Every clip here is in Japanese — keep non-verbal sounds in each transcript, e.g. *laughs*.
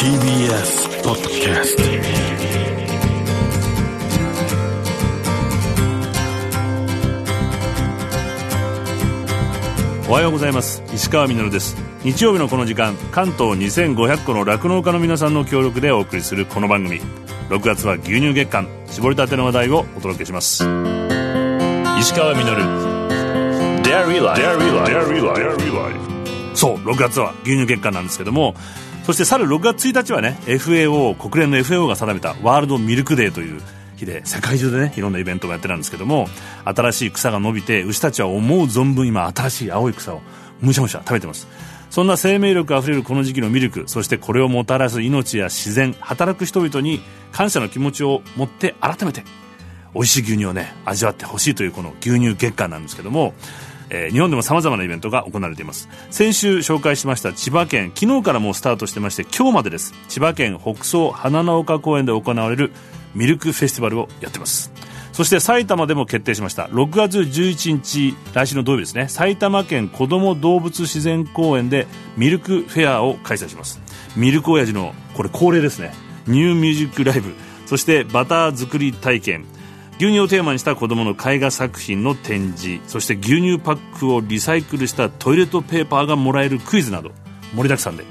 TBS ポッドキャストおはようございます。石川みです。日曜日のこの時間関東2500個の酪農家の皆さんの協力でお送りするこの番組。6月は牛乳月間絞りたての話題をお届けします。石川み Dairy Life そう6月は牛乳月間なんですけどもそして去る6月1日はね FAO 国連の FAO が定めたワールドミルクデーという日で世界中でねいろんなイベントがやってたんですけども新しい草が伸びて牛たちは思う存分今新しい青い草をむしゃむしゃ食べてます。そんな生命力あふれるこの時期のミルクそしてこれをもたらす命や自然働く人々に感謝の気持ちを持って改めて美味しい牛乳をね味わってほしいというこの牛乳月間なんですけどもえー、日本でもさまざまなイベントが行われています。先週紹介しました千葉県昨日からもうスタートしてまして今日までです。千葉県北総花の丘公園で行われるミルクフェスティバルをやってます。そして埼玉でも決定しました。6月11日来週の土曜日ですね。埼玉県子ども動物自然公園でミルクフェアを開催します。ミルク親父のこれ恒例ですね。ニューミュージックライブ。そしてバター作り体験。牛乳をテーマにした子どもの絵画作品の展示そして牛乳パックをリサイクルしたトイレットペーパーがもらえるクイズなど盛りだくさんで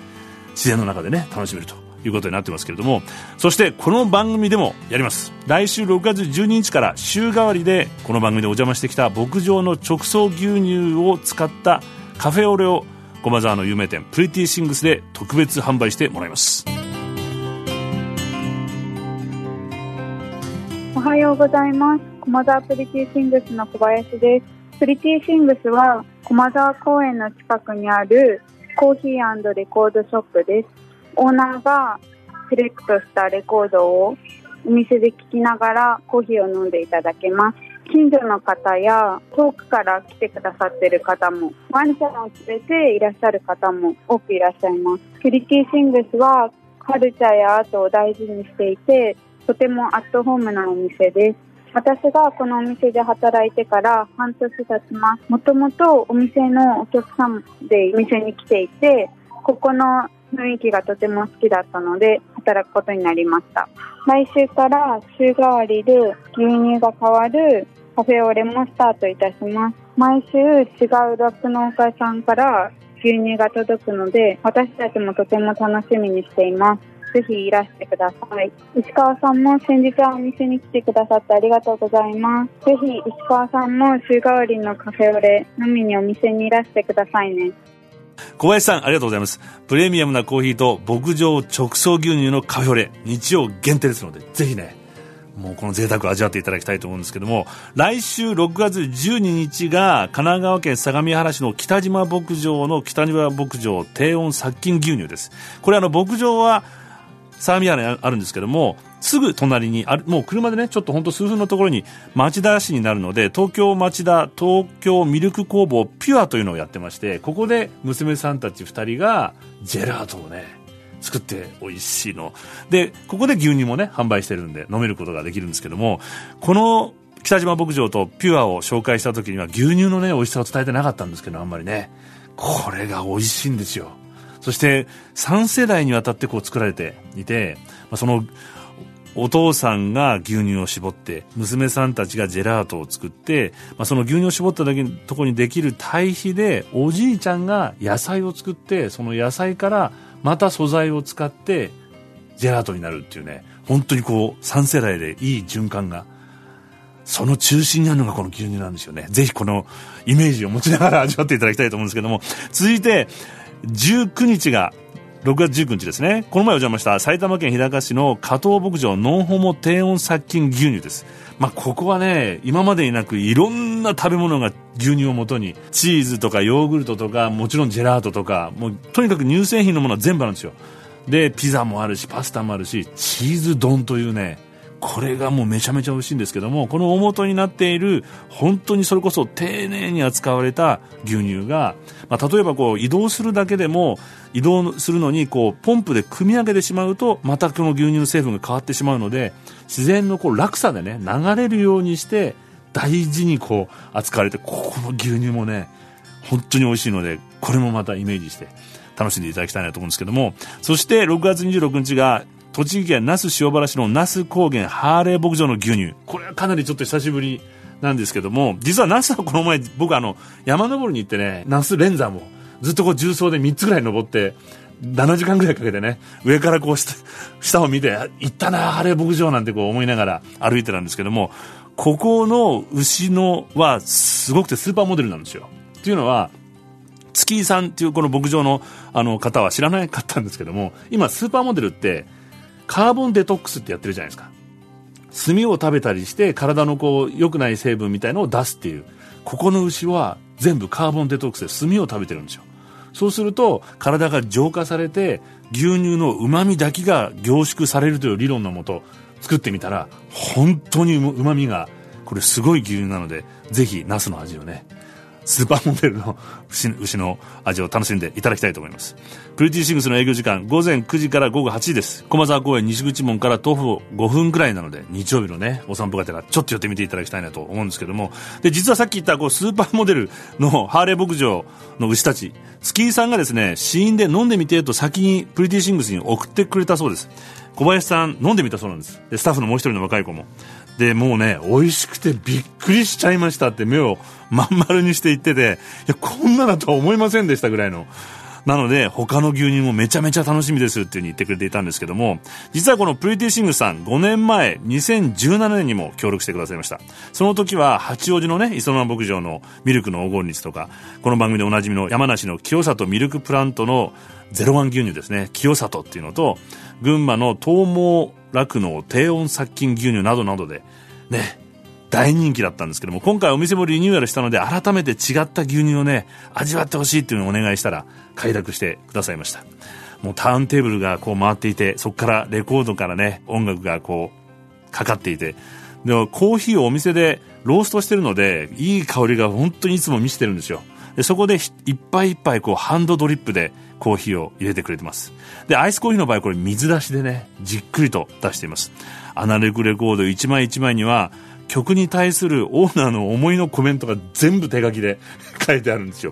自然の中でね楽しめるということになってますけれども。そしてこの番組でもやります。来週6月12日から週替わりでこの番組でお邪魔してきた牧場の直送牛乳を使ったカフェオレを駒沢の有名店プリティシングスで特別販売してもらいます。おはようございます。駒沢 Pretty Things の小林です。 Pretty Things は駒沢公園の近くにあるコーヒーレコードショップです。オーナーがセレクトしたレコードをお店で聴きながらコーヒーを飲んでいただけます。近所の方や遠くから来てくださってる方もワンちゃんを連れていらっしゃる方も多くいらっしゃいます。 Pretty Things はカルチャーやアートを大事にしていてとてもアットホームなお店です。私がこのお店で働いてから半年経ちます。もともとお店のお客さんでお店に来ていて、ここの雰囲気がとても好きだったので働くことになりました。来週から週替わりで牛乳が変わるカフェオレもスタートいたします。毎週違うラップ農家さんから牛乳が届くので私たちもとても楽しみにしています。ぜひいらしてください。石川さんも先日はお店に来てくださってありがとうございます。ぜひ石川さんも週替わりのカフェオレ飲みにお店にいらしてくださいね。小林さん、ありがとうございます。プレミアムなコーヒーと牧場直送牛乳のカフェオレ、日曜限定ですので、ぜひね、もうこの贅沢を味わっていただきたいと思うんですけども、来週6月12日が神奈川県相模原市の北島牧場の北島牧場低温殺菌牛乳です。これあの牧場は相模原にあるんですけどもすぐ隣にあるもう車でねちょっと本当数分のところに町田市になるので東京町田東京ミルク工房ピュアというのをやってましてここで娘さんたち2人がジェラートをね作って美味しいの。でここで牛乳もね販売してるんで飲めることができるんですけどもこの北島牧場とピュアを紹介した時には牛乳のね美味しさを伝えてなかったんですけどあんまりねこれが美味しいんですよ。そして3世代にわたってこう作られていて、まあ、そのお父さんが牛乳を絞って娘さんたちがジェラートを作って、まあ、その牛乳を絞っただけのところにできる堆肥でおじいちゃんが野菜を作ってその野菜からまた素材を使ってジェラートになるっていうね本当にこう3世代でいい循環がその中心にあるのがこの牛乳なんですよね。ぜひこのイメージを持ちながら味わっていただきたいと思うんですけども、続いて、19日が6月19日ですね。この前お邪魔した埼玉県日高市の加藤牧場ノンホモ低温殺菌牛乳です。まあ、ここはね今までになくいろんな食べ物が牛乳をもとにチーズとかヨーグルトとかもちろんジェラートとかもうとにかく乳製品のものは全部あるんですよ。でピザもあるしパスタもあるしチーズ丼というねこれがもうめちゃめちゃ美味しいんですけどもこの大元になっている本当にそれこそ丁寧に扱われた牛乳が、まあ、例えばこう移動するだけでも移動するのにこうポンプで組み上げてしまうとまたこの牛乳の成分が変わってしまうので自然のこう落差でね流れるようにして大事にこう扱われてここの牛乳もね本当に美味しいのでこれもまたイメージして楽しんでいただきたいなと思うんですけどもそして6月26日が栃木県那須塩原市の那須高原ハーレー牧場の牛乳これはかなりちょっと久しぶりなんですけども実は那須はこの前僕あの山登りに行ってね那須連山をずっとこう重曹で3つぐらい登って7時間ぐらいかけてね、上からこう下下を見て、行ったな、ハーレー牧場なんてこう思いながら歩いてたんですけども、ここの牛のはすごくてスーパーモデルなんですよ。っていうのは、月井さんっていうこの牧場のあの方は知らなかったんですけども、今スーパーモデルってカーボンデトックスってやってるじゃないですか。炭を食べたりして体のこう良くない成分みたいのを出すっていう。ここの牛は全部カーボンデトックスで炭を食べてるんですよ。そうすると体が浄化されて牛乳の旨味だけが凝縮されるという理論のもと作ってみたら本当に旨味がこれすごい牛乳なのでぜひナスの味をねスーパーモデルの牛の味を楽しんでいただきたいと思います。プリティシングスの営業時間、午前9時から午後8時です。駒沢公園西口門から徒歩5分くらいなので、日曜日のね、お散歩がてらちょっと寄ってみていただきたいなと思うんですけども、で、実はさっき言ったこうスーパーモデルのハーレー牧場の牛たち、スキーさんがですね、死因で飲んでみてと先に Pretty Things に送ってくれたそうです。小林さん飲んでみたそうなんです。で、スタッフのもう一人の若い子も。で、もうね、美味しくてびっくりしちゃいましたって目をまん丸にして言ってて、いや、こんなだとは思いませんでしたぐらいの。なので、他の牛乳もめちゃめちゃ楽しみですっていう風に言ってくれていたんですけども、実はこの Pretty Things さん5年前、2017年にも協力してくださいました。その時は八王子のね、磯沼牧場のミルクの黄金率とか、この番組でおなじみの山梨の清里ミルクプラントのゼロワン牛乳ですね、清里っていうのと、群馬の東毛酪農低温殺菌牛乳などなどで、ね、大人気だったんですけども、今回お店もリニューアルしたので、改めて違った牛乳をね、味わってほしいっていうのをお願いしたら、快諾してくださいました。もうターンテーブルがこう回っていて、そこからレコードからね、音楽がこう、かかっていて、でもコーヒーをお店でローストしてるので、いい香りが本当にいつも見せてるんですよ。でそこでいっぱいいっぱいこうハンドドリップでコーヒーを入れてくれてます。で、アイスコーヒーの場合これ水出しでね、じっくりと出しています。アナログレコード一枚一枚には曲に対するオーナーの思いのコメントが全部手書きで *laughs* 書いてあるんですよ。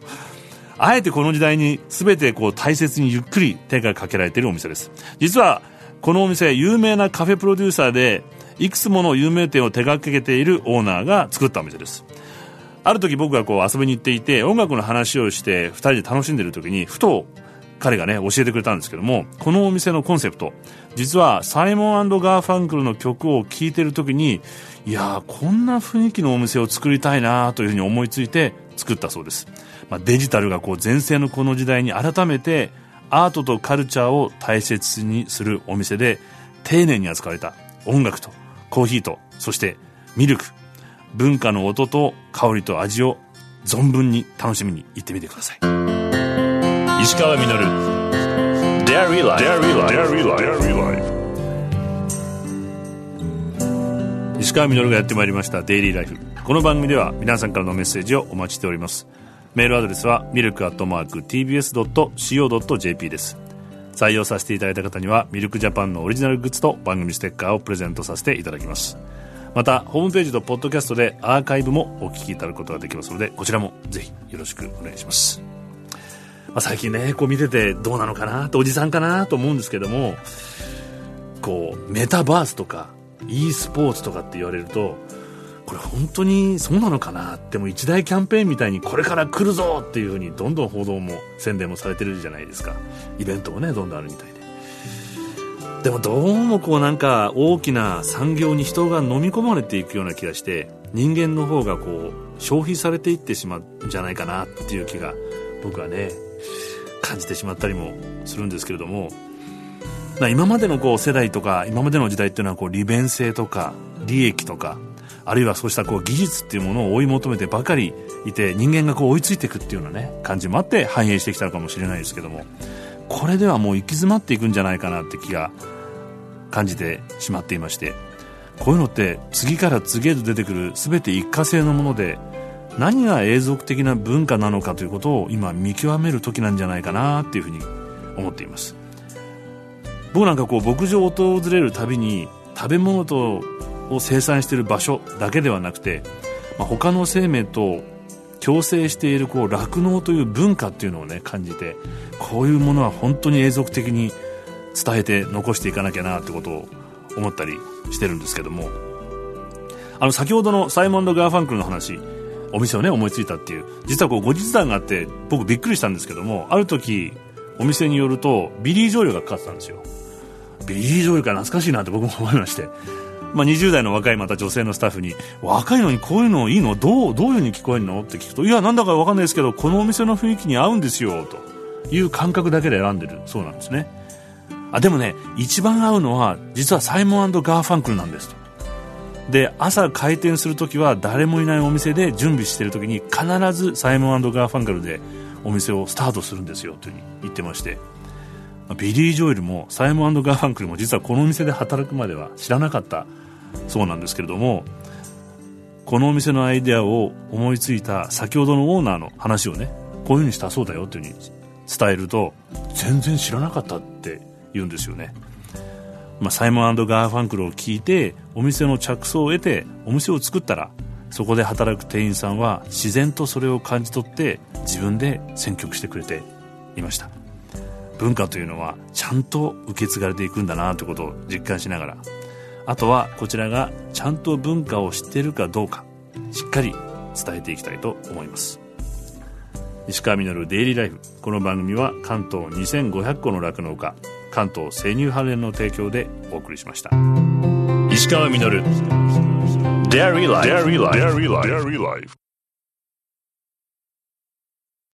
あえてこの時代に全てこう大切にゆっくり手がかけられているお店です。実はこのお店有名なカフェプロデューサーでいくつもの有名店を手掛けているオーナーが作ったお店です。ある時僕がこう遊びに行っていて音楽の話をして2人で楽しんでる時にふと彼がね教えてくれたんですけどもこのお店のコンセプト実はサイモンガーファンクルの曲を聴いてる時にいやこんな雰囲気のお店を作りたいなというふうに思いついて作ったそうです、まあ、デジタルがこう全盛のこの時代に改めてアートとカルチャーを大切にするお店で丁寧に扱われた音楽とコーヒーとそしてミルク文化の音と香りと味を存分に楽しみに行ってみてください。石川稔。Dairy Life 石川稔がやってまいりました。デイリーライフこの番組では皆さんからのメッセージをお待ちしております。メールアドレスはミルクアットマーク TBS.CO.JP です。採用させていただいた方にはミルクジャパンのオリジナルグッズと番組ステッカーをプレゼントさせていただきますまたホームページとポッドキャストでアーカイブもお聞きいただくことができますのでこちらもぜひよろしくお願いします、まあ、最近ねこう見ててどうなのかなっておじさんかなと思うんですけどもこうメタバースとか e スポーツとかって言われるとこれ本当にそうなのかなっても一大キャンペーンみたいにこれから来るぞっていうふうにどんどん報道も宣伝もされてるじゃないですか。イベントもねどんどんあるみたいで。でもどうもこうなんか大きな産業に人が飲み込まれていくような気がして人間の方がこう消費されていってしまうんじゃないかなっていう気が僕はね感じてしまったりもするんですけれども今までのこう世代とか今までの時代っていうのはこう利便性とか利益とかあるいはそうしたこう技術っていうものを追い求めてばかりいて人間がこう追いついていくっていうようなね感じもあって反映してきたのかもしれないですけどもこれではもう行き詰まっていくんじゃないかなって気が感じてしまっていましてこういうのって次から次へと出てくる全て一過性のもので何が永続的な文化なのかということを今見極める時なんじゃないかなっていうふうに思っています。僕なんかこう牧場を訪れるたびに食べ物とを生産している場所だけではなくて、まあ、他の生命と共生しているこう酪農という文化っていうのをね感じてこういうものは本当に永続的に伝えて残していかなきゃなってことを思ったりしてるんですけども。あの先ほどのサイモンドガーファンクルの話お店をね思いついたっていう実はこう後日談があって僕びっくりしたんですけどもある時お店によるとビリー・ジョエルがかかってたんですよ。ビリー・ジョエルか懐かしいなって僕も *laughs* 思いまして。まあ、20代の若いまた女性のスタッフに若いのにこういうのいいの？どうどういう風に聞こえるの？って聞くといやなんだか分かんないですけどこのお店の雰囲気に合うんですよという感覚だけで選んでるそうなんですね。あでもね一番合うのは実はサイモンガーファンクルなんですと。で朝開店するときは誰もいないお店で準備してるときに必ずサイモンガーファンクルでお店をスタートするんですよというふうに言ってまして。ビリー・ジョエルもサイモンガーファンクルも実はこのお店で働くまでは知らなかったそうなんですけれどもこのお店のアイデアを思いついた先ほどのオーナーの話をねこういうふうにしたそうだよというふうに伝えると全然知らなかったって言うんですよね、まあ、サイモンガーファンクルを聞いてお店の着想を得てお店を作ったらそこで働く店員さんは自然とそれを感じ取って自分で選曲してくれていました。文化というのはちゃんと受け継がれていくんだなということを実感しながら。あとはこちらがちゃんと文化を知ってるかどうかしっかり伝えていきたいと思います。石川稔デイリーライフ。この番組は関東2500個の酪農家関東生乳関連の提供でお送りしました。石川稔。Dairy Life